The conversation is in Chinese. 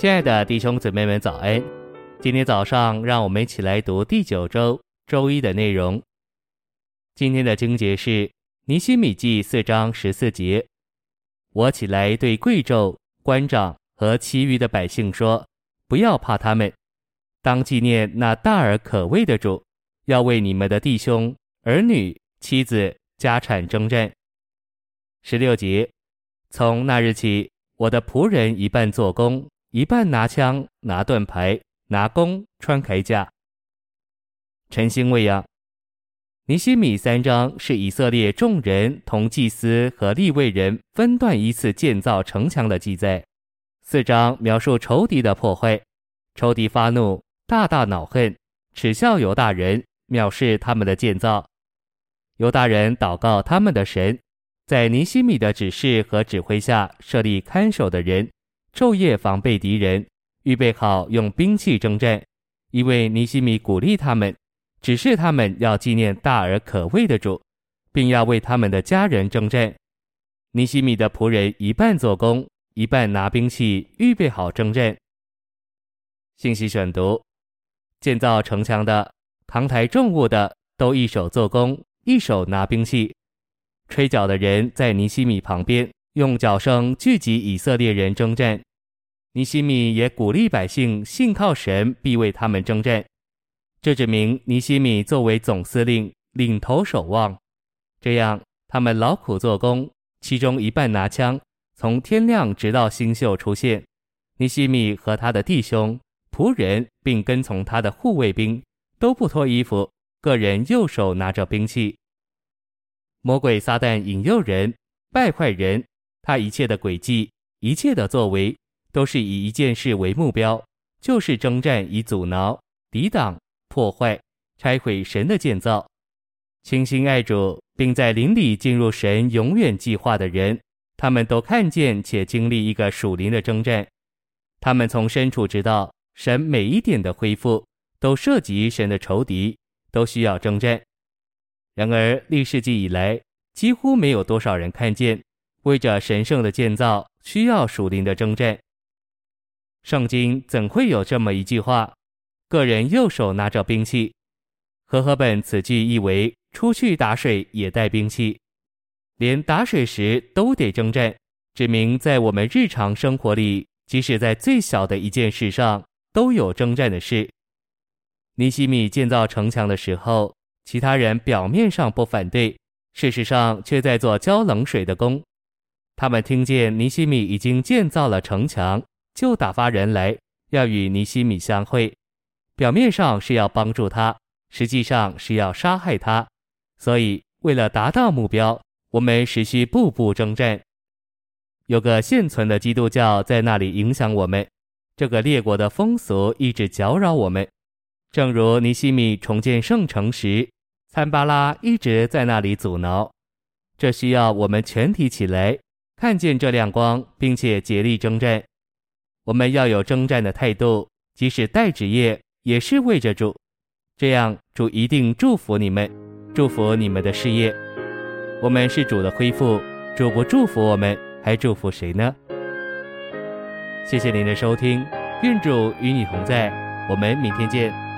亲爱的弟兄姊妹们，早安！今天早上，让我们一起来读第九周周一的内容。今天的经节是尼希米记四章十四节：“我起来对贵胄、官长和其余的百姓说，不要怕他们，当纪念那大而可畏的主，要为你们的弟兄、儿女、妻子、家产征战。”十六节：“从那日起，我的仆人一半做工。”一半拿枪、拿盾牌、拿弓、穿铠甲。晨星喂养。尼西米三章是以色列众人同祭司和立位人分段依次建造城墙的记载。四章描述仇敌的破坏，仇敌发怒，大大恼恨，耻笑犹大人，藐视他们的建造。犹大人祷告他们的神，在尼西米的指示和指挥下设立看守的人。昼夜防备敌人，预备好用兵器征战，因为尼西米鼓励他们，指示他们要纪念大而可畏的主，并要为他们的家人征战。尼西米的仆人一半做工，一半拿兵器，预备好征战。信息选读：建造城墙的、扛抬重物的，都一手做工，一手拿兵器；吹角的人在尼西米旁边。用角声聚集以色列人征战，尼西米也鼓励百姓信靠神，必为他们征战。这指明尼西米作为总司令，领头守望。这样，他们劳苦做工，其中一半拿枪，从天亮直到星宿出现。尼西米和他的弟兄、仆人，并跟从他的护卫兵，都不脱衣服，个人右手拿着兵器。魔鬼撒旦引诱人，败坏人。他一切的诡计，一切的作为，都是以一件事为目标，就是征战以阻挠、抵挡、破坏、拆毁神的建造。倾心爱主，并在灵里进入神永远计划的人，他们都看见且经历一个属灵的征战。他们从深处知道，神每一点的恢复，都涉及神的仇敌，都需要征战。然而，历世纪以来，几乎没有多少人看见。为着神圣的建造，需要属灵的征战。圣经怎会有这么一句话？个人右手拿着兵器。和合本此句意为：出去打水也带兵器，连打水时都得征战，指明在我们日常生活里，即使在最小的一件事上，都有征战的事。尼希米建造城墙的时候，其他人表面上不反对，事实上却在做浇冷水的工。他们听见尼西米已经建造了城墙，就打发人来要与尼西米相会，表面上是要帮助他，实际上是要杀害他。所以，为了达到目标，我们实需步步征战。有个现存的基督教在那里影响我们，这个列国的风俗一直搅扰我们。正如尼西米重建圣城时，参巴拉一直在那里阻挠。这需要我们全体起来。看见这亮光，并且竭力征战。我们要有征战的态度，即使带职业，也是为着主。这样，主一定祝福你们，祝福你们的事业。我们是主的恢复，主不祝福我们，还祝福谁呢？谢谢您的收听，愿主与你同在，我们明天见。